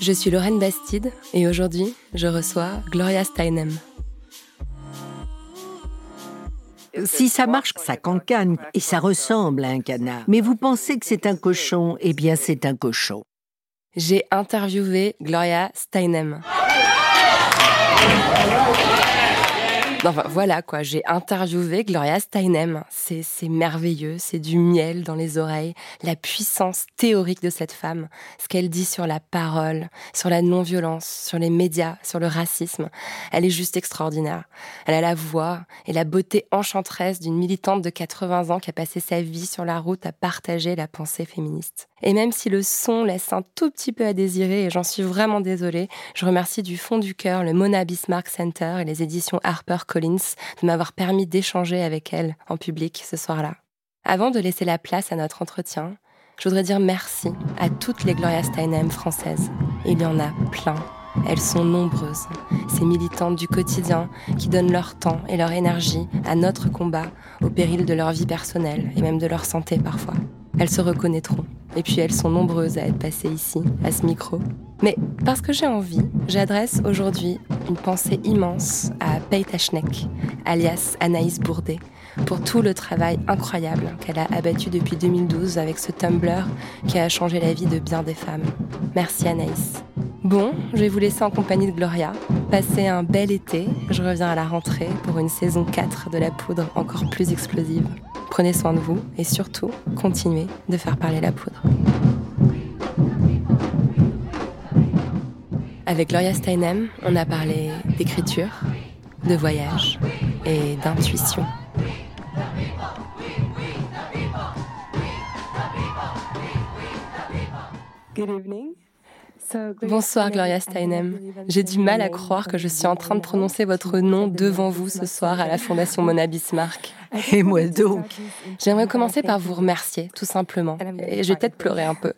Je suis Lorraine Bastide et aujourd'hui, je reçois Gloria Steinem. Si ça marche, ça cancane et ça ressemble à un canard. Mais vous pensez que c'est un cochon, eh bien c'est un cochon. J'ai interviewé Gloria Steinem. Enfin, voilà quoi, j'ai interviewé Gloria Steinem. C'est merveilleux, c'est du miel dans les oreilles, la puissance théorique de cette femme, ce qu'elle dit sur la parole, sur la non-violence, sur les médias, sur le racisme. Elle est juste extraordinaire. Elle a la voix et la beauté enchanteresse d'une militante de 80 ans qui a passé sa vie sur la route à partager la pensée féministe. Et même si le son laisse un tout petit peu à désirer, et j'en suis vraiment désolée, je remercie du fond du cœur le Mona Bismarck Center et les éditions Harper Collins de m'avoir permis d'échanger avec elle en public ce soir-là. Avant de laisser la place à notre entretien, je voudrais dire merci à toutes les Gloria Steinem françaises. Il y en a plein. Elles sont nombreuses, ces militantes du quotidien qui donnent leur temps et leur énergie à notre combat au péril de leur vie personnelle et même de leur santé parfois. Elles se reconnaîtront. Et puis elles sont nombreuses à être passées ici, à ce micro. Mais parce que j'ai envie, j'adresse aujourd'hui une pensée immense à Pate Ashnek, alias Anaïs Bourdet, pour tout le travail incroyable qu'elle a abattu depuis 2012 avec ce Tumblr qui a changé la vie de bien des femmes. Merci Anaïs. Bon, je vais vous laisser en compagnie de Gloria. Passez un bel été. Je reviens à la rentrée pour une saison 4 de la poudre encore plus explosive. Prenez soin de vous et surtout, continuez de faire parler la poudre. Avec Gloria Steinem, on a parlé d'écriture, de voyage et d'intuition. Bonsoir Gloria Steinem. J'ai du mal à croire que je suis en train de prononcer votre nom devant vous ce soir à la Fondation Mona Bismarck. Et moi donc J'aimerais commencer par vous remercier, tout simplement. Et je vais peut-être pleurer un peu.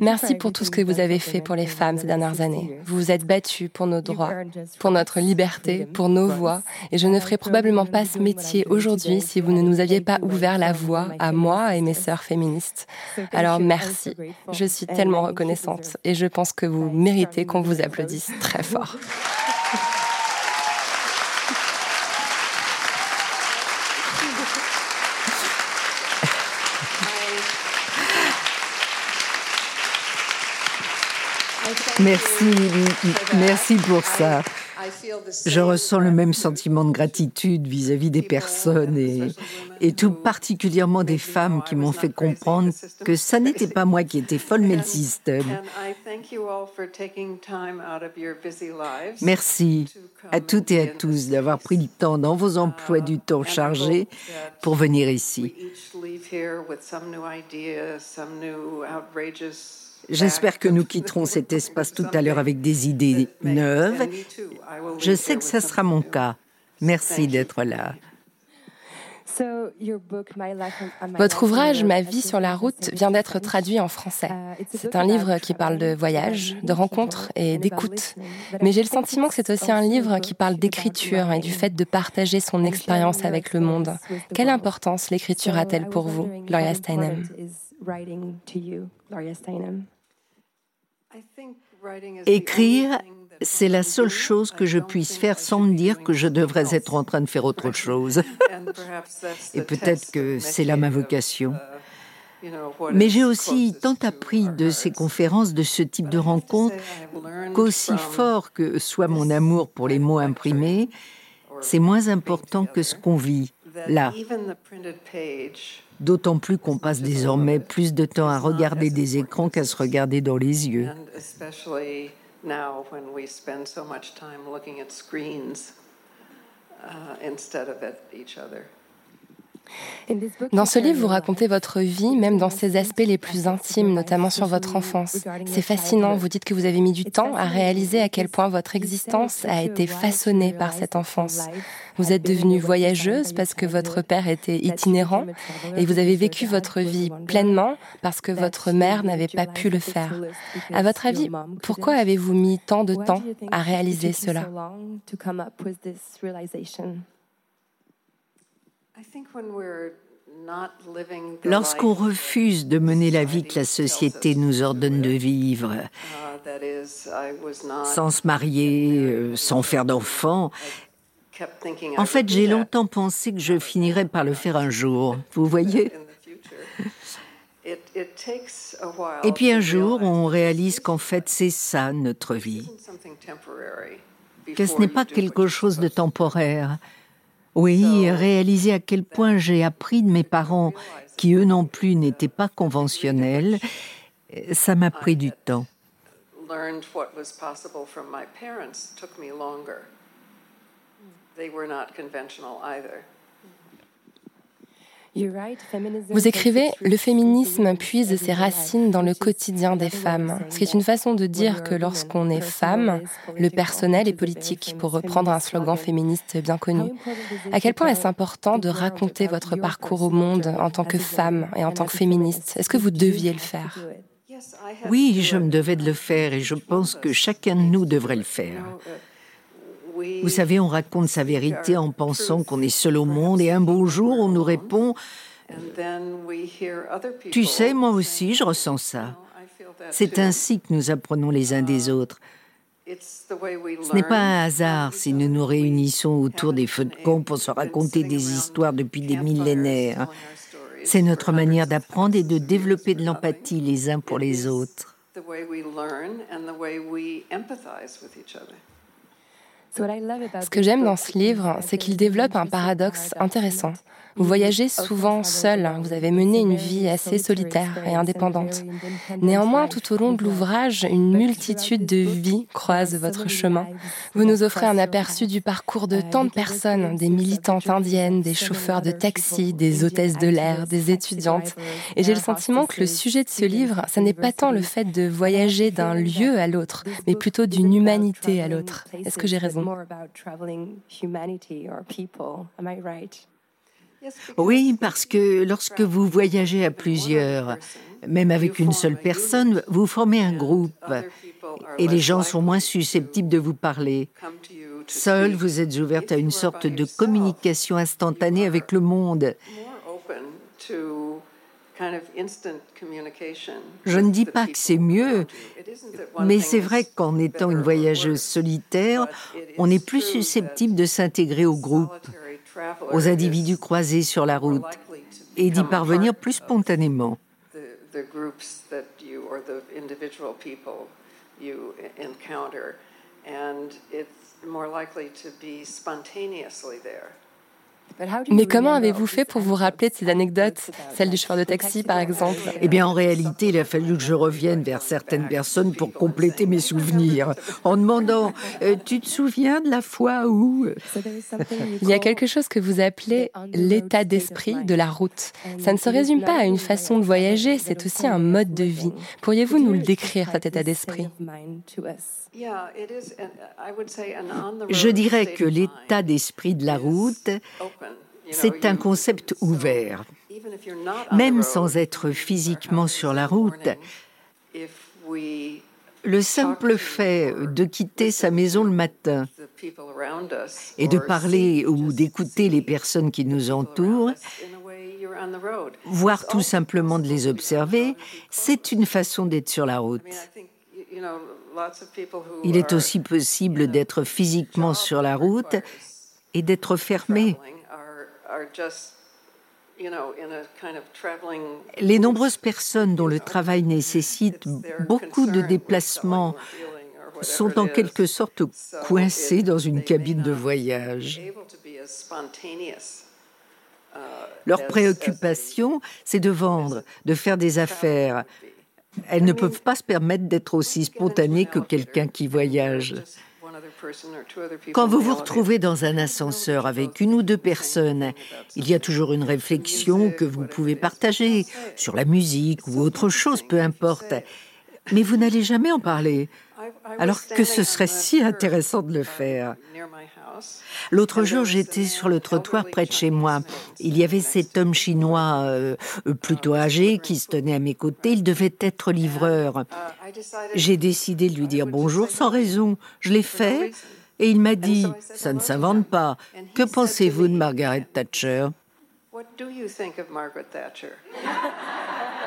Merci pour tout ce que vous avez fait pour les femmes ces dernières années. Vous vous êtes battues pour nos droits, pour notre liberté, pour nos voix. Et je ne ferais probablement pas ce métier aujourd'hui si vous ne nous aviez pas ouvert la voie à moi et mes sœurs féministes. Alors merci. Je suis tellement reconnaissante. Et je pense que vous méritez qu'on vous applaudisse très fort. Merci, merci pour ça. Je ressens le même sentiment de gratitude vis-à-vis des personnes et, et tout particulièrement des femmes qui m'ont fait comprendre que ça n'était pas moi qui étais folle, mais le système. Merci à toutes et à tous d'avoir pris le temps dans vos emplois du temps chargés pour venir ici. J'espère que nous quitterons cet espace tout à l'heure avec des idées neuves. Je sais que ça sera mon cas. Merci d'être là. Votre ouvrage Ma vie sur la route vient d'être traduit en français. C'est un livre qui parle de voyage, de rencontres et d'écoute. Mais j'ai le sentiment que c'est aussi un livre qui parle d'écriture et du fait de partager son expérience avec le monde. Quelle importance l'écriture a-t-elle pour vous, Gloria Steinem? Écrire, c'est la seule chose que je puisse faire sans me dire que je devrais être en train de faire autre chose. Et peut-être que c'est là ma vocation. Mais j'ai aussi tant appris de ces conférences, de ce type de rencontres, qu'aussi fort que soit mon amour pour les mots imprimés, c'est moins important que ce qu'on vit là. D'autant plus qu'on passe désormais plus de temps à regarder des écrans qu'à se regarder dans les yeux. Dans ce livre, vous racontez votre vie, même dans ses aspects les plus intimes, notamment sur votre enfance. C'est fascinant. Vous dites que vous avez mis du temps à réaliser à quel point votre existence a été façonnée par cette enfance. Vous êtes devenue voyageuse parce que votre père était itinérant et vous avez vécu votre vie pleinement parce que votre mère n'avait pas pu le faire. À votre avis, pourquoi avez-vous mis tant de temps à réaliser cela? Lorsqu'on refuse de mener la vie que la société nous ordonne de vivre, uh, sans se marier, euh, sans faire d'enfants, en fait, j'ai longtemps pensé que je finirais par le faire un jour. Vous voyez? Et puis un jour, on réalise qu'en fait, c'est ça notre vie. Que ce n'est pas quelque chose de temporaire. Oui, réaliser à quel point j'ai appris de mes parents, qui eux non plus n'étaient pas conventionnels, ça m'a pris du temps. Vous écrivez Le féminisme puise ses racines dans le quotidien des femmes, ce qui est une façon de dire que lorsqu'on est femme, le personnel est politique, pour reprendre un slogan féministe bien connu. À quel point est-ce important de raconter votre parcours au monde en tant que femme et en tant que féministe? Est-ce que vous deviez le faire? Oui, je me devais de le faire et je pense que chacun de nous devrait le faire. Vous savez, on raconte sa vérité en pensant qu'on est seul au monde et un beau jour, on nous répond Tu sais, moi aussi, je ressens ça. C'est ainsi que nous apprenons les uns des autres. Ce n'est pas un hasard si nous nous réunissons autour des feux de camp pour se raconter des histoires depuis des millénaires. C'est notre manière d'apprendre et de développer de l'empathie les uns pour les autres. Ce que j'aime dans ce livre, c'est qu'il développe un paradoxe intéressant. Vous voyagez souvent seul, vous avez mené une vie assez solitaire et indépendante. Néanmoins, tout au long de l'ouvrage, une multitude de vies croisent votre chemin. Vous nous offrez un aperçu du parcours de tant de personnes, des militantes indiennes, des chauffeurs de taxi, des hôtesses de l'air, des étudiantes. Et j'ai le sentiment que le sujet de ce livre, ce n'est pas tant le fait de voyager d'un lieu à l'autre, mais plutôt d'une humanité à l'autre. Est-ce que j'ai raison? Oui, parce que lorsque vous voyagez à plusieurs, même avec une seule personne, vous formez un groupe et les gens sont moins susceptibles de vous parler. Seul, vous êtes ouverte à une sorte de communication instantanée avec le monde. Je ne dis pas que c'est mieux, mais c'est vrai qu'en étant une voyageuse solitaire, on est plus susceptible de s'intégrer au groupe aux individus croisés sur la route et d'y parvenir plus spontanément. Mais comment avez-vous fait pour vous rappeler de ces anecdotes, celles du chauffeur de taxi par exemple? Eh bien, en réalité, il a fallu que je revienne vers certaines personnes pour compléter mes souvenirs, en demandant euh, Tu te souviens de la fois où Il y a quelque chose que vous appelez l'état d'esprit de la route. Ça ne se résume pas à une façon de voyager, c'est aussi un mode de vie. Pourriez-vous nous le décrire, cet état d'esprit? Je dirais que l'état d'esprit de la route, c'est un concept ouvert. Même sans être physiquement sur la route, le simple fait de quitter sa maison le matin et de parler ou d'écouter les personnes qui nous entourent, voire tout simplement de les observer, c'est une façon d'être sur la route. Il est aussi possible d'être physiquement sur la route et d'être fermé. Les nombreuses personnes dont le travail nécessite beaucoup de déplacements sont en quelque sorte coincés dans une cabine de voyage. Leur préoccupation, c'est de vendre, de faire des affaires. Elles ne peuvent pas se permettre d'être aussi spontanées que quelqu'un qui voyage. Quand vous vous retrouvez dans un ascenseur avec une ou deux personnes, il y a toujours une réflexion que vous pouvez partager sur la musique ou autre chose, peu importe. Mais vous n'allez jamais en parler alors que ce serait si intéressant de le faire. L'autre jour, j'étais sur le trottoir près de chez moi. Il y avait cet homme chinois euh, plutôt âgé qui se tenait à mes côtés. Il devait être livreur. J'ai décidé de lui dire bonjour sans raison. Je l'ai fait et il m'a dit, ça ne s'invente pas. Que pensez-vous de Margaret Thatcher?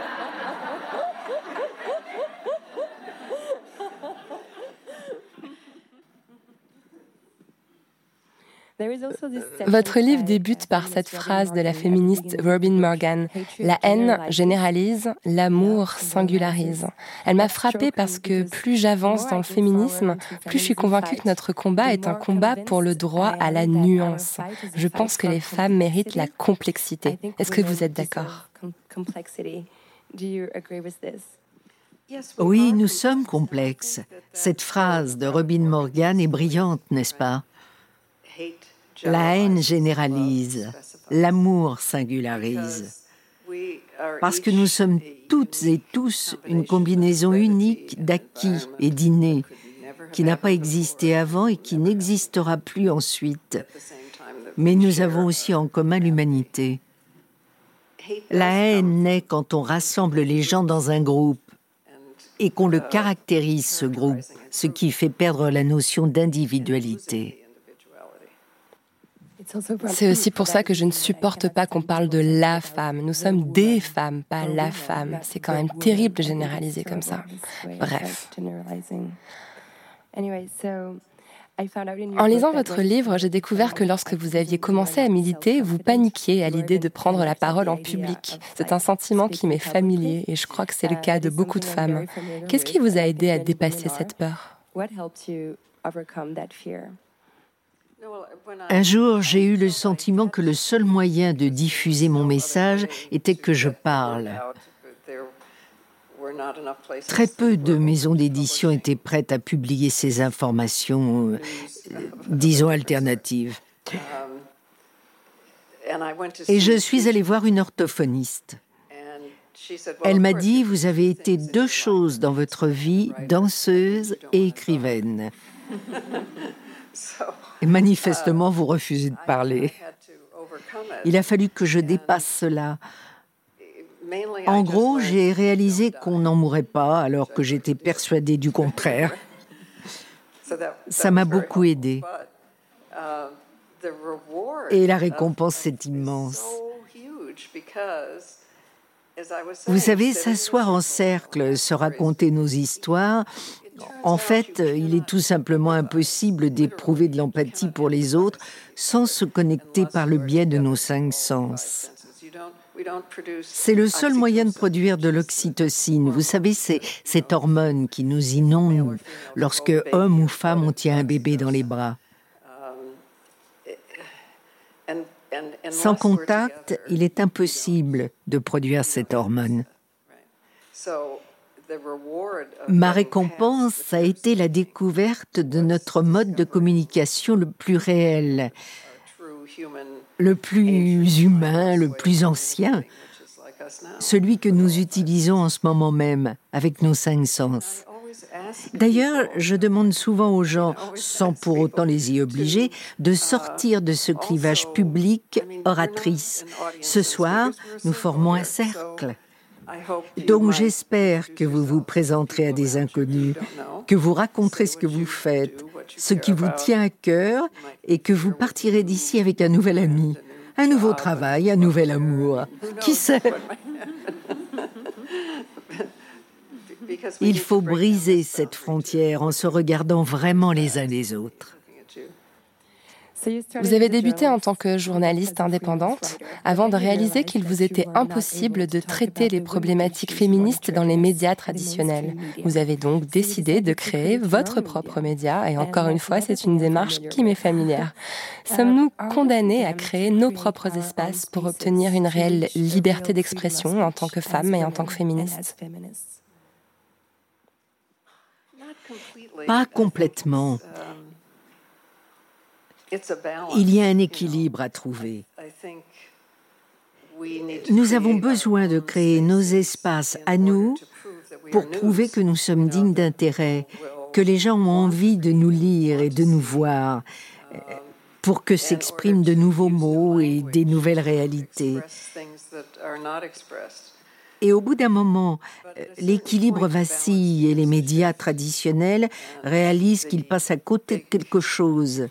Votre livre débute par cette phrase de la féministe Robin Morgan La haine généralise, l'amour singularise. Elle m'a frappée parce que plus j'avance dans le féminisme, plus je suis convaincue que notre combat est un combat pour le droit à la nuance. Je pense que les femmes méritent la complexité. Est-ce que vous êtes d'accord? oui, nous sommes complexes. Cette phrase de Robin Morgan est brillante, n'est-ce pas? La haine généralise, l'amour singularise. Parce que nous sommes toutes et tous une combinaison unique d'acquis et d'innés qui n'a pas existé avant et qui n'existera plus ensuite. Mais nous avons aussi en commun l'humanité. La haine naît quand on rassemble les gens dans un groupe et qu'on le caractérise, ce groupe, ce qui fait perdre la notion d'individualité. C'est aussi pour ça que je ne supporte pas qu'on parle de la femme. Nous sommes des femmes, pas la femme. C'est quand même terrible de généraliser comme ça. Bref. En lisant votre livre, j'ai découvert que lorsque vous aviez commencé à militer, vous paniquiez à l'idée de prendre la parole en public. C'est un sentiment qui m'est familier et je crois que c'est le cas de beaucoup de femmes. Qu'est-ce qui vous a aidé à dépasser cette peur? Un jour, j'ai eu le sentiment que le seul moyen de diffuser mon message était que je parle. Très peu de maisons d'édition étaient prêtes à publier ces informations, euh, disons, alternatives. Et je suis allée voir une orthophoniste. Elle m'a dit, vous avez été deux choses dans votre vie, danseuse et écrivaine. Et manifestement, vous refusez de parler. Il a fallu que je dépasse cela. En gros, j'ai réalisé qu'on n'en mourrait pas alors que j'étais persuadée du contraire. Ça m'a beaucoup aidé. Et la récompense est immense. Vous savez, s'asseoir en cercle, se raconter nos histoires, en fait, il est tout simplement impossible d'éprouver de l'empathie pour les autres sans se connecter par le biais de nos cinq sens. C'est le seul moyen de produire de l'oxytocine. Vous savez, c'est cette hormone qui nous inonde lorsque homme ou femme on tient un bébé dans les bras. Sans contact, il est impossible de produire cette hormone. Ma récompense a été la découverte de notre mode de communication le plus réel, le plus humain, le plus ancien, celui que nous utilisons en ce moment même avec nos cinq sens. D'ailleurs, je demande souvent aux gens, sans pour autant les y obliger, de sortir de ce clivage public oratrice. Ce soir, nous formons un cercle. Donc j'espère que vous vous présenterez à des inconnus, que vous raconterez ce que vous faites, ce qui vous tient à cœur et que vous partirez d'ici avec un nouvel ami, un nouveau travail, un nouvel amour. Qui sait? Il faut briser cette frontière en se regardant vraiment les uns les autres. Vous avez débuté en tant que journaliste indépendante avant de réaliser qu'il vous était impossible de traiter les problématiques féministes dans les médias traditionnels. Vous avez donc décidé de créer votre propre média et encore une fois, c'est une démarche qui m'est familière. Sommes-nous condamnés à créer nos propres espaces pour obtenir une réelle liberté d'expression en tant que femme et en tant que féministe? Pas complètement. Il y a un équilibre à trouver. Nous avons besoin de créer nos espaces à nous pour prouver que nous sommes dignes d'intérêt, que les gens ont envie de nous lire et de nous voir, pour que s'expriment de nouveaux mots et des nouvelles réalités. Et au bout d'un moment, l'équilibre vacille et les médias traditionnels réalisent qu'ils passent à côté de quelque chose.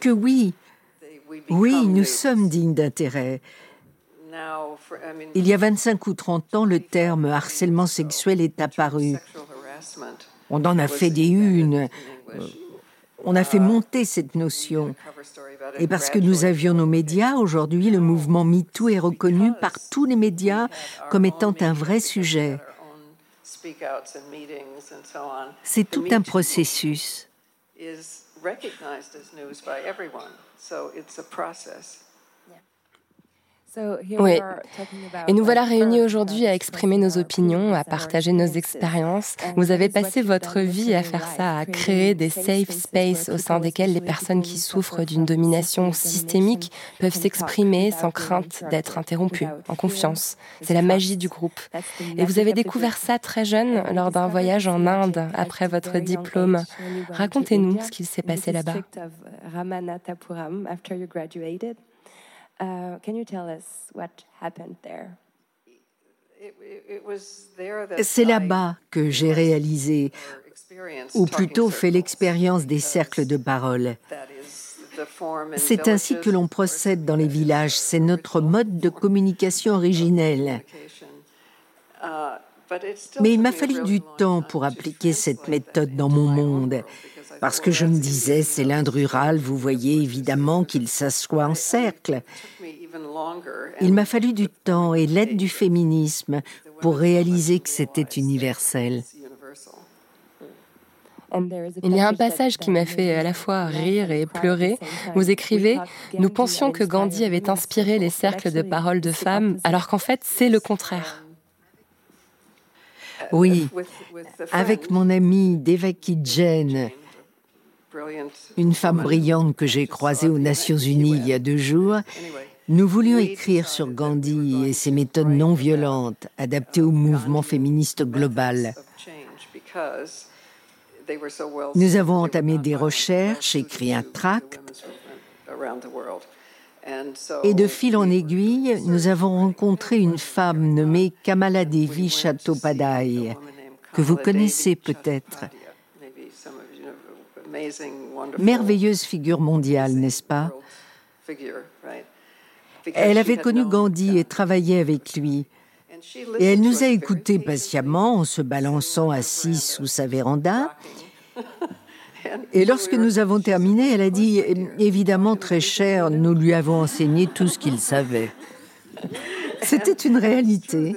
Que oui, oui, nous sommes dignes d'intérêt. Il y a 25 ou 30 ans, le terme harcèlement sexuel est apparu. On en a fait des unes. On a fait monter cette notion. Et parce que nous avions nos médias, aujourd'hui, le mouvement MeToo est reconnu par tous les médias comme étant un vrai sujet. C'est tout un processus. is recognized as news by everyone. So it's a process. Oui. Et nous voilà réunis aujourd'hui à exprimer nos opinions, à partager nos expériences. Vous avez passé votre vie à faire ça, à créer des safe spaces au sein desquels les personnes qui souffrent d'une domination systémique peuvent s'exprimer sans crainte d'être interrompues, en confiance. C'est la magie du groupe. Et vous avez découvert ça très jeune lors d'un voyage en Inde après votre diplôme. Racontez-nous ce qu'il s'est passé là-bas. Uh, can you tell us what happened there? C'est là-bas que j'ai réalisé, ou plutôt fait l'expérience des cercles de parole. C'est ainsi que l'on procède dans les villages, c'est notre mode de communication originel. Uh, Mais il m'a fallu du temps pour appliquer cette méthode dans mon monde. Parce que je me disais, c'est l'Inde rurale, vous voyez évidemment qu'il s'assoit en cercle. Il m'a fallu du temps et l'aide du féminisme pour réaliser que c'était universel. Il y a un passage qui m'a fait à la fois rire et pleurer. Vous écrivez Nous pensions que Gandhi avait inspiré les cercles de paroles de femmes, alors qu'en fait, c'est le contraire. Oui, avec mon amie Devaki Jain, une femme brillante que j'ai croisée aux Nations Unies il y a deux jours, nous voulions écrire sur Gandhi et ses méthodes non violentes adaptées au mouvement féministe global. Nous avons entamé des recherches, écrit un tract, et de fil en aiguille, nous avons rencontré une femme nommée Kamala Devi Chattopadhyay, que vous connaissez peut-être. Merveilleuse figure mondiale, n'est-ce pas? Elle avait connu Gandhi et travaillé avec lui. Et elle nous a écoutés patiemment en se balançant assise sous sa véranda. Et lorsque nous avons terminé, elle a dit Évidemment, très cher, nous lui avons enseigné tout ce qu'il savait. C'était une réalité.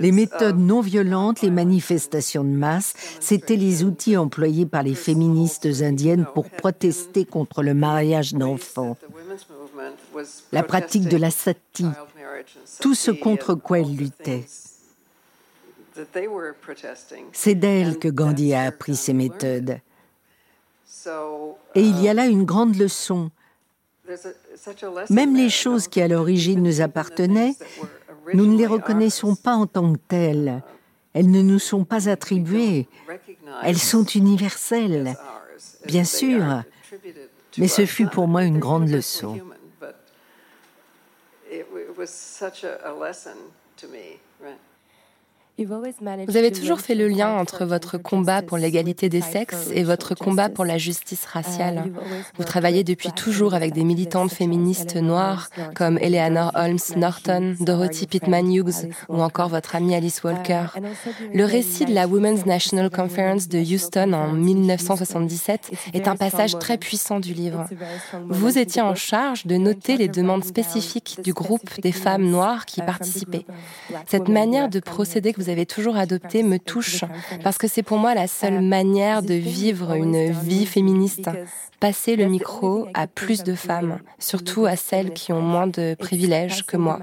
Les méthodes non violentes, les manifestations de masse, c'étaient les outils employés par les féministes indiennes pour protester contre le mariage d'enfants. La pratique de la sati, tout ce contre quoi elles luttaient. C'est d'elle que Gandhi a appris ces méthodes. Et il y a là une grande leçon. Même les choses qui à l'origine nous appartenaient, nous ne les reconnaissons pas en tant que telles. Elles ne nous sont pas attribuées. Elles sont universelles, bien sûr. Mais ce fut pour moi une grande leçon. Vous avez toujours fait le lien entre votre combat pour l'égalité des sexes et votre combat pour la justice raciale. Vous travaillez depuis toujours avec des militantes féministes noires comme Eleanor Holmes Norton, Dorothy Pittman Hughes ou encore votre amie Alice Walker. Le récit de la Women's National Conference de Houston en 1977 est un passage très puissant du livre. Vous étiez en charge de noter les demandes spécifiques du groupe des femmes noires qui participaient. Cette manière de procéder que vous avez toujours adoptée me touche parce que c'est pour moi la seule manière de vivre une vie féministe. Passer le micro à plus de femmes, surtout à celles qui ont moins de privilèges que moi.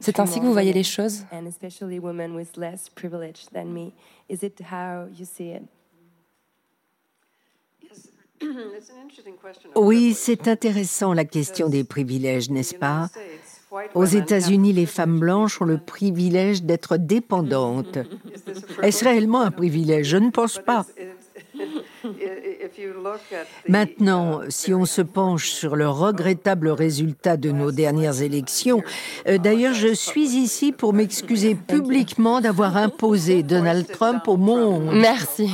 C'est ainsi que vous voyez les choses? Oui, c'est intéressant la question des privilèges, n'est-ce pas? Aux États-Unis, les femmes blanches ont le privilège d'être dépendantes. Est-ce réellement un privilège? Je ne pense pas. Maintenant, si on se penche sur le regrettable résultat de nos dernières élections, euh, d'ailleurs, je suis ici pour m'excuser publiquement d'avoir imposé Donald Trump au monde. Merci.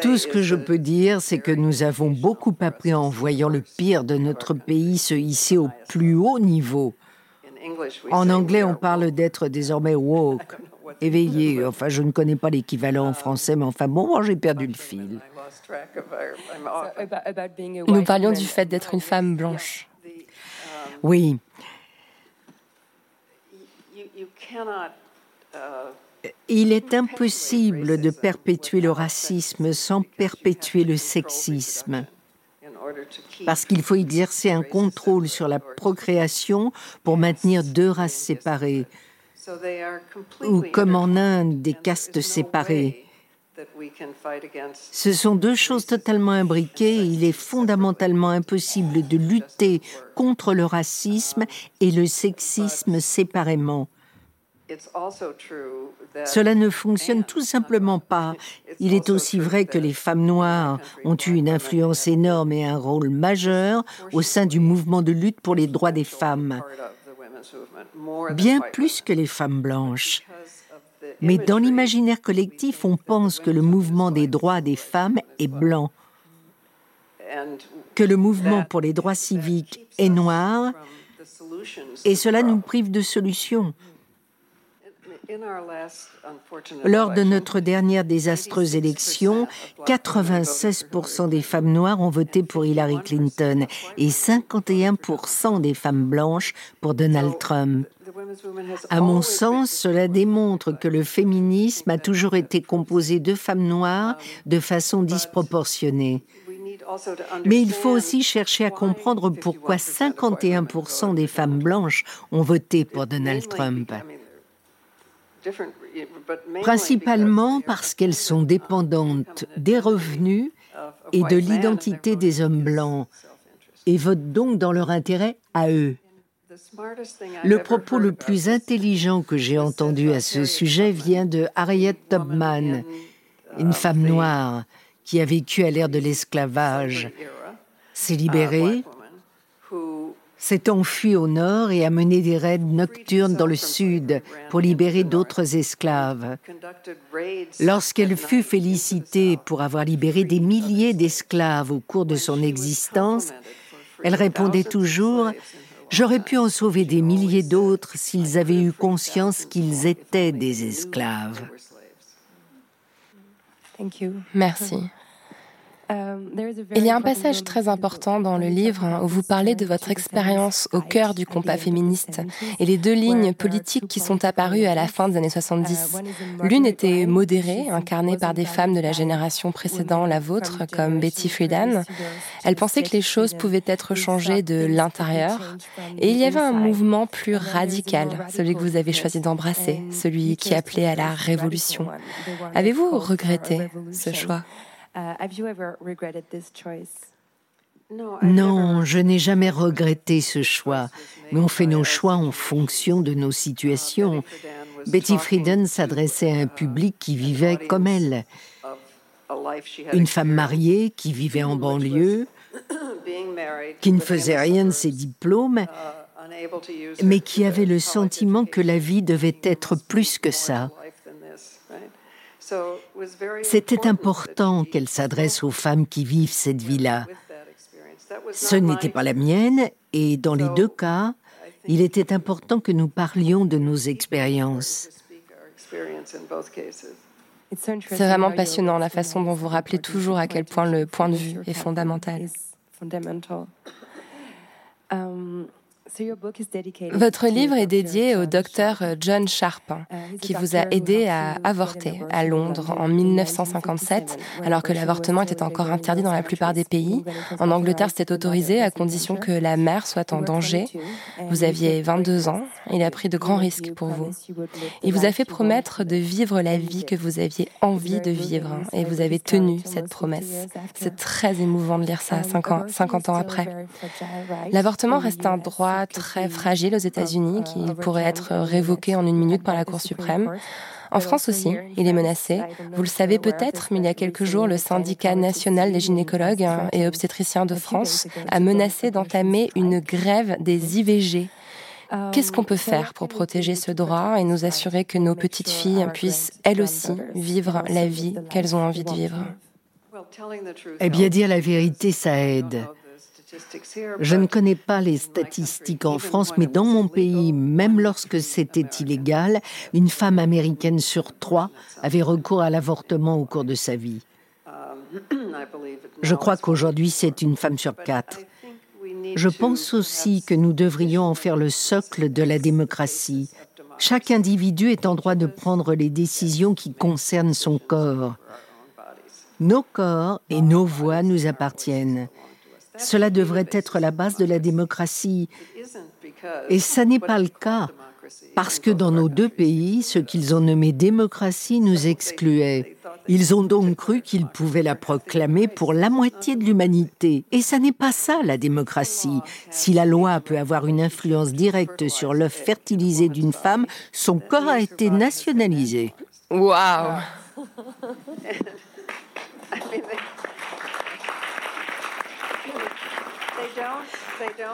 Tout ce que je peux dire, c'est que nous avons beaucoup appris en voyant le pire de notre pays se hisser au plus haut niveau. En anglais, on parle d'être désormais woke, éveillé. Enfin, je ne connais pas l'équivalent en français, mais enfin, bon, j'ai perdu le fil. Nous parlions du fait d'être une femme blanche. Oui. Il est impossible de perpétuer le racisme sans perpétuer le sexisme. Parce qu'il faut exercer un contrôle sur la procréation pour maintenir deux races séparées, ou comme en Inde, des castes séparées. Ce sont deux choses totalement imbriquées et il est fondamentalement impossible de lutter contre le racisme et le sexisme séparément. Cela ne fonctionne tout simplement pas. Il est aussi vrai que les femmes noires ont eu une influence énorme et un rôle majeur au sein du mouvement de lutte pour les droits des femmes, bien plus que les femmes blanches. Mais dans l'imaginaire collectif, on pense que le mouvement des droits des femmes est blanc, que le mouvement pour les droits civiques est noir, et cela nous prive de solutions. Lors de notre dernière désastreuse élection, 96% des femmes noires ont voté pour Hillary Clinton et 51% des femmes blanches pour Donald Trump. À mon sens, cela démontre que le féminisme a toujours été composé de femmes noires de façon disproportionnée. Mais il faut aussi chercher à comprendre pourquoi 51% des femmes blanches ont voté pour Donald Trump principalement parce qu'elles sont dépendantes des revenus et de l'identité des hommes blancs et votent donc dans leur intérêt à eux. Le propos le plus intelligent que j'ai entendu à ce sujet vient de Harriet Tubman, une femme noire qui a vécu à l'ère de l'esclavage, s'est libérée, s'est enfui au nord et a mené des raids nocturnes dans le sud pour libérer d'autres esclaves. Lorsqu'elle fut félicitée pour avoir libéré des milliers d'esclaves au cours de son existence, elle répondait toujours J'aurais pu en sauver des milliers d'autres s'ils avaient eu conscience qu'ils étaient des esclaves. Merci. Il y a un passage très important dans le livre où vous parlez de votre expérience au cœur du combat féministe et les deux lignes politiques qui sont apparues à la fin des années 70. L'une était modérée, incarnée par des femmes de la génération précédente, la vôtre, comme Betty Friedan. Elle pensait que les choses pouvaient être changées de l'intérieur. Et il y avait un mouvement plus radical, celui que vous avez choisi d'embrasser, celui qui appelait à la révolution. Avez-vous regretté ce choix? Non, je n'ai jamais regretté ce choix, mais on fait nos choix en fonction de nos situations. Betty Friedan s'adressait à un public qui vivait comme elle, une femme mariée qui vivait en banlieue, qui ne faisait rien de ses diplômes, mais qui avait le sentiment que la vie devait être plus que ça. C'était important qu'elle s'adresse aux femmes qui vivent cette vie-là. Ce n'était pas la mienne et dans les deux cas, il était important que nous parlions de nos expériences. C'est vraiment passionnant la façon dont vous rappelez toujours à quel point le point de vue est fondamental. Votre livre est dédié au docteur John Sharp, uh, qui vous a aidé à avorter à Londres en 1957, alors que l'avortement était encore interdit dans la plupart des pays. En Angleterre, c'était autorisé à condition que la mère soit en danger. Vous aviez 22 ans. Il a pris de grands risques pour vous. Il vous a fait promettre de vivre la vie que vous aviez envie de vivre et vous avez tenu cette promesse. C'est très émouvant de lire ça 50 ans après. L'avortement reste un droit très fragile aux États-Unis qui pourrait être révoqué en une minute par la Cour suprême. En France aussi, il est menacé. Vous le savez peut-être, mais il y a quelques jours, le syndicat national des gynécologues et obstétriciens de France a menacé d'entamer une grève des IVG. Qu'est-ce qu'on peut faire pour protéger ce droit et nous assurer que nos petites filles puissent, elles aussi, vivre la vie qu'elles ont envie de vivre? Eh bien, dire la vérité, ça aide. Je ne connais pas les statistiques en France, mais dans mon pays, même lorsque c'était illégal, une femme américaine sur trois avait recours à l'avortement au cours de sa vie. Je crois qu'aujourd'hui, c'est une femme sur quatre. Je pense aussi que nous devrions en faire le socle de la démocratie. Chaque individu est en droit de prendre les décisions qui concernent son corps. Nos corps et nos voix nous appartiennent. Cela devrait être la base de la démocratie. Et ça n'est pas le cas, parce que dans nos deux pays, ce qu'ils ont nommé démocratie nous excluait. Ils ont donc cru qu'ils pouvaient la proclamer pour la moitié de l'humanité. Et ça n'est pas ça, la démocratie. Si la loi peut avoir une influence directe sur l'œuf fertilisé d'une femme, son corps a été nationalisé. Waouh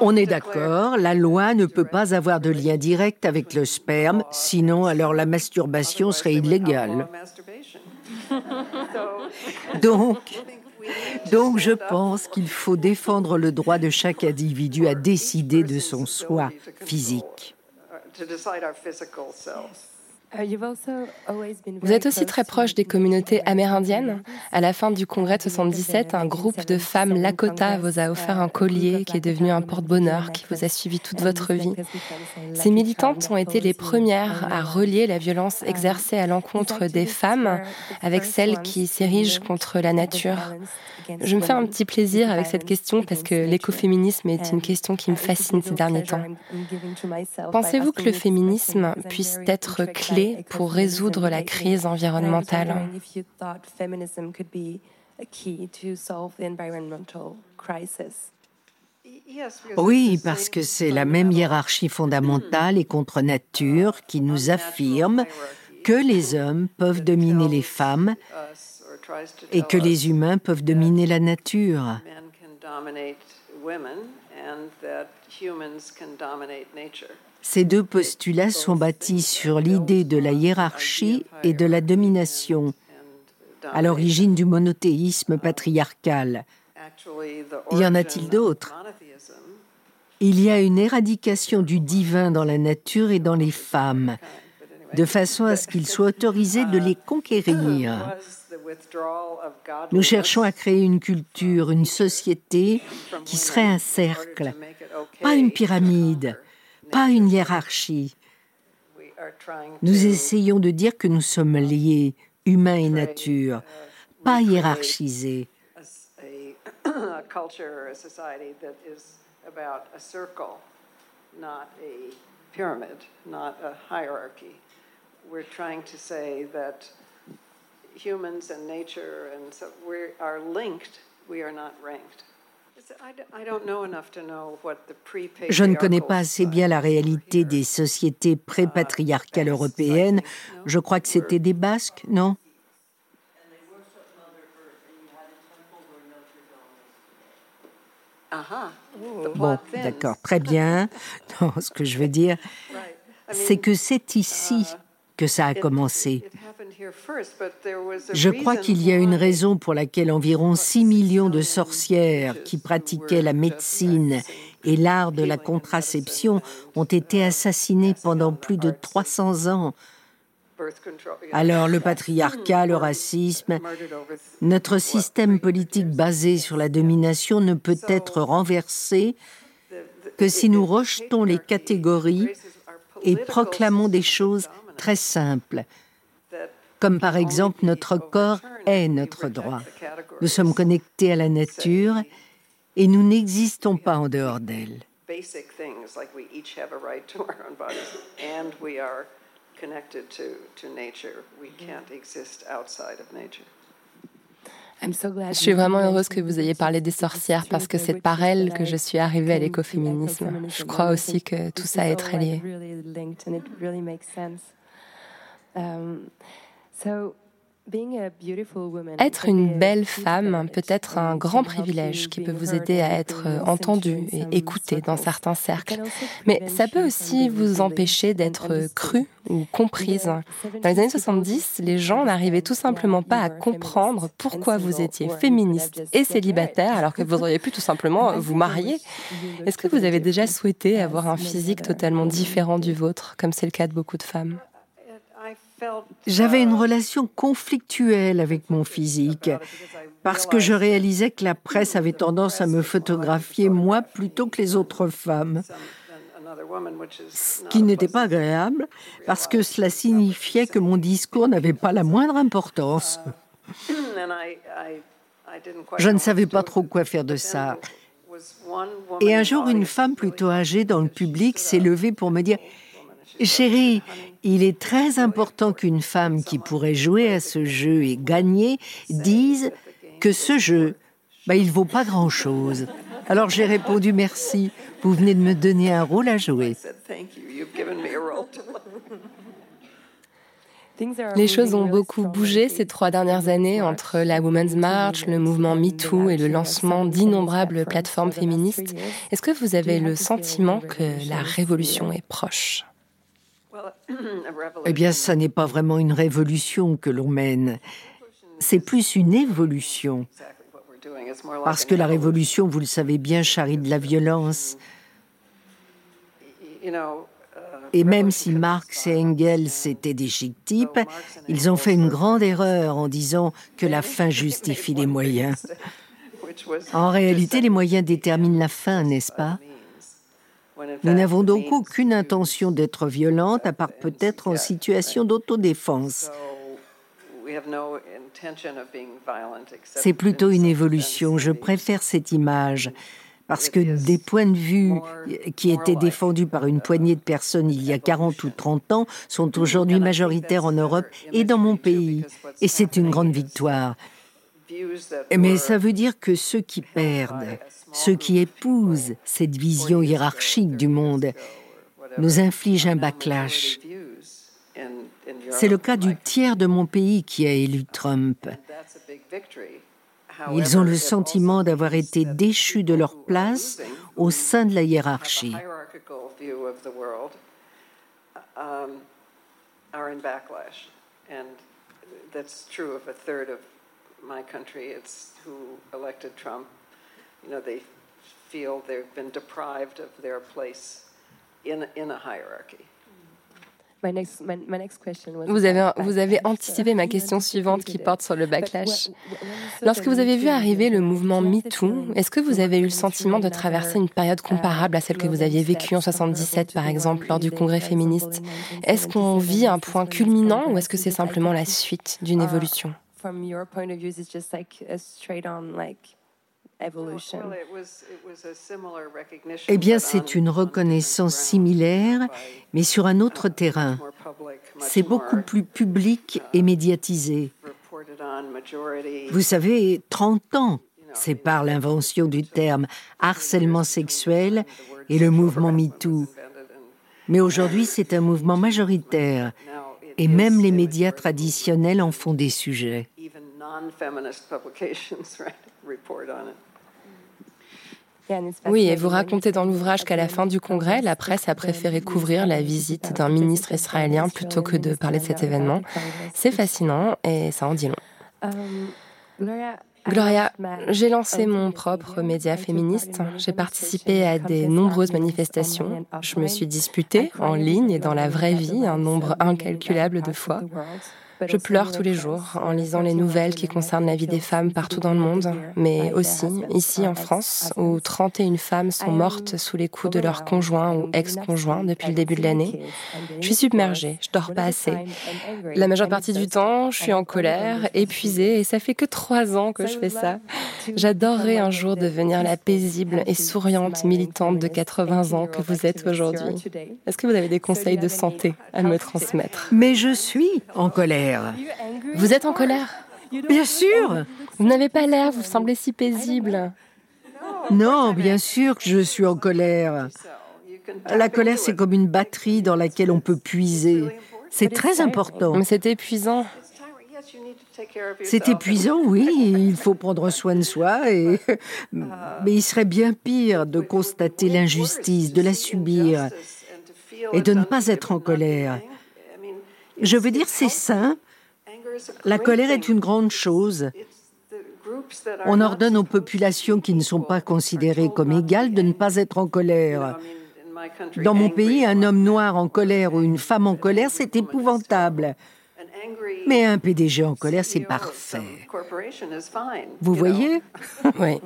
On est d'accord, la loi ne peut pas avoir de lien direct avec le sperme, sinon alors la masturbation serait illégale. Donc, donc je pense qu'il faut défendre le droit de chaque individu à décider de son soi physique. Vous êtes aussi très proche des communautés amérindiennes. À la fin du congrès de 77, un groupe de femmes Lakota vous a offert un collier qui est devenu un porte-bonheur qui vous a suivi toute votre vie. Ces militantes ont été les premières à relier la violence exercée à l'encontre des femmes avec celle qui s'érige contre la nature. Je me fais un petit plaisir avec cette question parce que l'écoféminisme est une question qui me fascine ces derniers temps. Pensez-vous que le féminisme puisse être clé pour résoudre la crise environnementale. oui, parce que c'est la même hiérarchie fondamentale et contre nature qui nous affirme que les hommes peuvent dominer les femmes et que les humains peuvent dominer la nature. Ces deux postulats sont bâtis sur l'idée de la hiérarchie et de la domination, à l'origine du monothéisme patriarcal. Y en a-t-il d'autres? Il y a une éradication du divin dans la nature et dans les femmes, de façon à ce qu'il soit autorisé de les conquérir. Nous cherchons à créer une culture, une société qui serait un cercle, pas une pyramide, pas une hiérarchie. Nous essayons de dire que nous sommes liés, humains et nature, pas hiérarchisés. We are not ranked. Je ne connais pas assez bien la réalité des sociétés pré-patriarcales européennes. Je crois que c'était des Basques, non? Bon, d'accord, très bien. Non, ce que je veux dire, c'est que c'est ici que ça a commencé. Je crois qu'il y a une raison pour laquelle environ 6 millions de sorcières qui pratiquaient la médecine et l'art de la contraception ont été assassinées pendant plus de 300 ans. Alors le patriarcat, le racisme, notre système politique basé sur la domination ne peut être renversé que si nous rejetons les catégories et proclamons des choses très simples, comme par exemple notre corps est notre droit. Nous sommes connectés à la nature et nous n'existons pas en dehors d'elle. Je suis vraiment heureuse que vous ayez parlé des sorcières parce que c'est par elles que je suis arrivée à l'écoféminisme. Je crois aussi que tout ça est très lié. Être une belle femme peut être un grand privilège qui peut vous aider à être entendue et écoutée dans certains cercles. Mais ça peut aussi vous empêcher d'être crue ou comprise. Dans les années 70, les gens n'arrivaient tout simplement pas à comprendre pourquoi vous étiez féministe et célibataire alors que vous auriez pu tout simplement vous marier. Est-ce que vous avez déjà souhaité avoir un physique totalement différent du vôtre, comme c'est le cas de beaucoup de femmes? J'avais une relation conflictuelle avec mon physique parce que je réalisais que la presse avait tendance à me photographier moi plutôt que les autres femmes. Ce qui n'était pas agréable parce que cela signifiait que mon discours n'avait pas la moindre importance. Je ne savais pas trop quoi faire de ça. Et un jour, une femme plutôt âgée dans le public s'est levée pour me dire Chérie, il est très important qu'une femme qui pourrait jouer à ce jeu et gagner dise que ce jeu, bah, il vaut pas grand-chose. Alors j'ai répondu merci, vous venez de me donner un rôle à jouer. Les choses ont beaucoup bougé ces trois dernières années entre la Women's March, le mouvement MeToo et le lancement d'innombrables plateformes féministes. Est-ce que vous avez le sentiment que la révolution est proche? eh bien, ça n'est pas vraiment une révolution que l'on mène. C'est plus une évolution. Parce que la révolution, vous le savez bien, charrie de la violence. Et même si Marx et Engels étaient des chic types, ils ont fait une grande erreur en disant que la fin justifie les moyens. En réalité, les moyens déterminent la fin, n'est-ce pas? Nous n'avons donc aucune intention d'être violente, à part peut-être en situation d'autodéfense. C'est plutôt une évolution. Je préfère cette image parce que des points de vue qui étaient défendus par une poignée de personnes il y a 40 ou 30 ans sont aujourd'hui majoritaires en Europe et dans mon pays. Et c'est une grande victoire. Mais ça veut dire que ceux qui perdent, ceux qui épousent cette vision hiérarchique du monde, nous infligent un backlash. C'est le cas du tiers de mon pays qui a élu Trump. Ils ont le sentiment d'avoir été déchus de leur place au sein de la hiérarchie. My country, it's who elected Trump. You know, they feel they've been deprived of their place in, in a hierarchy. Vous avez, vous avez anticipé ma question suivante qui porte sur le backlash. Lorsque vous avez vu arriver le mouvement MeToo, est-ce que vous avez eu le sentiment de traverser une période comparable à celle que vous aviez vécue en 77, par exemple, lors du congrès féministe? Est-ce qu'on vit un point culminant ou est-ce que c'est simplement la suite d'une évolution? From your point of view, it's just like a straight on like evolution. Eh bien, c'est une reconnaissance similaire, mais sur un autre terrain. C'est beaucoup plus public et médiatisé. Vous savez, 30 ans séparent l'invention du terme harcèlement sexuel et le mouvement MeToo. Mais aujourd'hui, c'est un mouvement majoritaire et même les médias traditionnels en font des sujets. Oui, et vous racontez dans l'ouvrage qu'à la fin du congrès, la presse a préféré couvrir la visite d'un ministre israélien plutôt que de parler de cet événement. C'est fascinant et ça en dit long. Gloria, j'ai lancé mon propre média féministe. J'ai participé à des nombreuses manifestations. Je me suis disputée en ligne et dans la vraie vie un nombre incalculable de fois. Je pleure tous les jours en lisant les nouvelles qui concernent la vie des femmes partout dans le monde, mais aussi ici en France, où 31 femmes sont mortes sous les coups de leur conjoint ou ex-conjoint depuis le début de l'année. Je suis submergée, je dors pas assez. La majeure partie du temps, je suis en colère, épuisée, et ça fait que trois ans que je fais ça. J'adorerais un jour devenir la paisible et souriante militante de 80 ans que vous êtes aujourd'hui. Est-ce que vous avez des conseils de santé à me transmettre? Mais je suis en colère. Vous êtes en colère Bien sûr. Vous n'avez pas l'air, vous semblez si paisible. Non, bien sûr que je suis en colère. La colère, c'est comme une batterie dans laquelle on peut puiser. C'est très important. Mais c'est épuisant. C'est épuisant, oui, il faut prendre soin de soi, et... mais il serait bien pire de constater l'injustice, de la subir et de ne pas être en colère. Je veux dire, c'est sain. La colère est une grande chose. On ordonne aux populations qui ne sont pas considérées comme égales de ne pas être en colère. Dans mon pays, un homme noir en colère ou une femme en colère, c'est épouvantable. Mais un PDG en colère, c'est parfait. Vous voyez? Oui.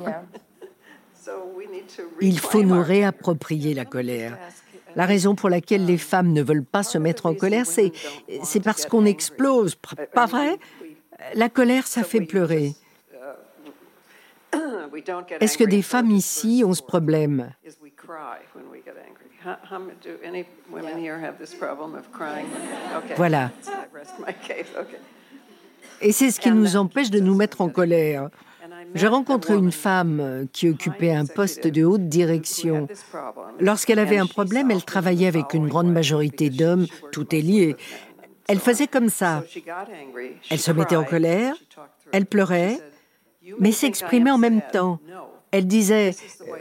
Il faut nous réapproprier la colère. La raison pour laquelle les femmes ne veulent pas se mettre en colère, c'est, parce qu'on explose. Pas vrai? La colère, ça fait pleurer. Est-ce que des femmes ici ont ce problème? Voilà. Et c'est ce qui nous empêche de nous mettre en colère. J'ai rencontré une femme qui occupait un poste de haute direction. Lorsqu'elle avait un problème, elle travaillait avec une grande majorité d'hommes, tout est lié. Elle faisait comme ça. Elle se mettait en colère, elle pleurait, mais s'exprimait en même temps. Elle disait,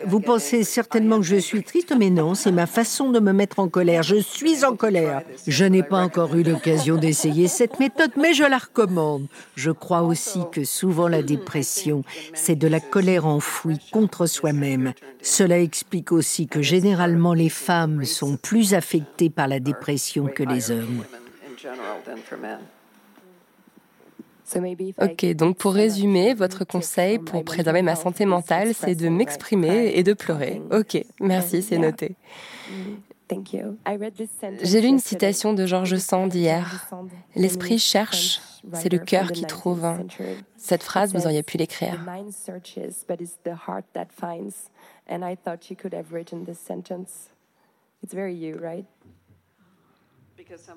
vous pensez certainement que je suis triste, mais non, c'est ma façon de me mettre en colère. Je suis en colère. Je n'ai pas encore eu l'occasion d'essayer cette méthode, mais je la recommande. Je crois aussi que souvent la dépression, c'est de la colère enfouie contre soi-même. Cela explique aussi que généralement les femmes sont plus affectées par la dépression que les hommes. Ok, donc pour résumer, votre conseil pour préserver ma santé mentale, c'est de m'exprimer et de pleurer. Ok, merci, c'est noté. J'ai lu une citation de George Sand hier. L'esprit cherche, c'est le cœur qui trouve. Cette phrase, vous auriez pu l'écrire.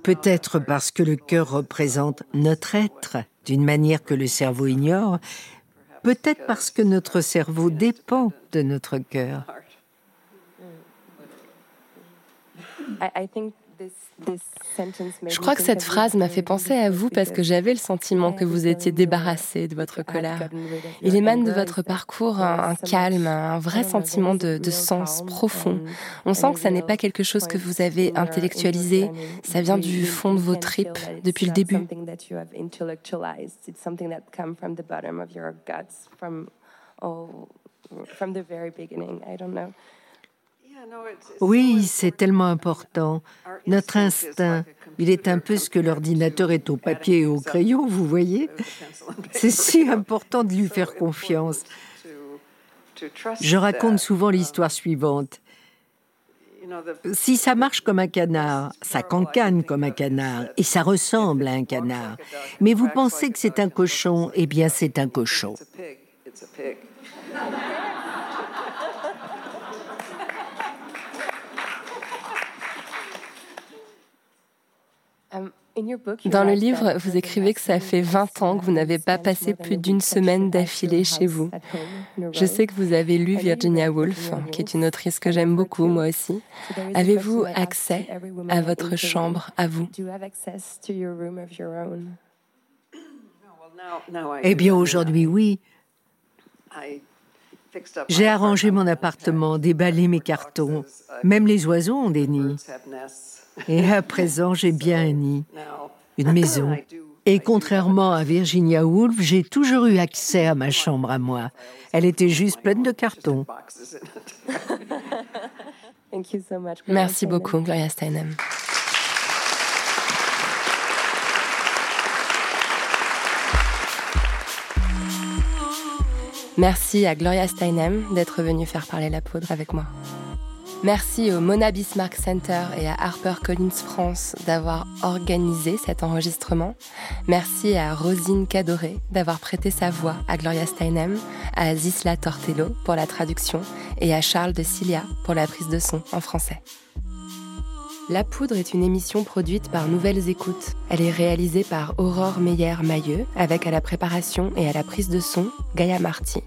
Peut-être parce que le cœur représente notre être d'une manière que le cerveau ignore, peut-être parce que notre cerveau dépend de notre cœur. Je crois que cette phrase m'a fait penser à vous parce que j'avais le sentiment que vous étiez débarrassé de votre colère. Il émane de votre parcours un, calme, un vrai sentiment de, sens profond. On sent que ça n'est pas quelque chose que vous avez intellectualisé, ça vient du fond de vos tripes depuis le début. Oui, c'est tellement important. Notre instinct, il est un peu ce que l'ordinateur est au papier et au crayon, vous voyez C'est si important de lui faire confiance. Je raconte souvent l'histoire suivante. Si ça marche comme un canard, ça cancane comme un canard et ça ressemble à un canard. Mais vous pensez que c'est un cochon, eh bien c'est un cochon. Dans le livre, vous écrivez que ça fait 20 ans que vous n'avez pas passé plus d'une semaine d'affilée chez vous. Je sais que vous avez lu Virginia Woolf, qui est une autrice que j'aime beaucoup, moi aussi. Avez-vous accès à votre chambre, à vous? Eh bien, aujourd'hui, oui. J'ai arrangé mon appartement, déballé mes cartons. Même les oiseaux ont des nids. Et à présent, j'ai bien un nid, une maison. Et contrairement à Virginia Woolf, j'ai toujours eu accès à ma chambre à moi. Elle était juste pleine de cartons. Merci beaucoup, Gloria Steinem. Merci à Gloria Steinem d'être venue faire parler la poudre avec moi. Merci au Mona Bismarck Center et à HarperCollins France d'avoir organisé cet enregistrement. Merci à Rosine Cadoré d'avoir prêté sa voix à Gloria Steinem, à Zisla Tortello pour la traduction et à Charles de Cilia pour la prise de son en français. La Poudre est une émission produite par Nouvelles Écoutes. Elle est réalisée par Aurore Meyer-Mailleux, avec à la préparation et à la prise de son Gaïa Marty.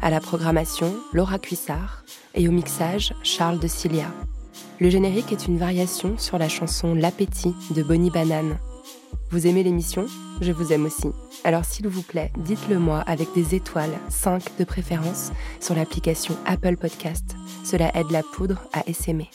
À la programmation, Laura Cuissard. Et au mixage, Charles de Cilia. Le générique est une variation sur la chanson L'appétit de Bonnie Banane. Vous aimez l'émission? Je vous aime aussi. Alors s'il vous plaît, dites-le moi avec des étoiles, 5 de préférence, sur l'application Apple Podcast. Cela aide la poudre à essaimer.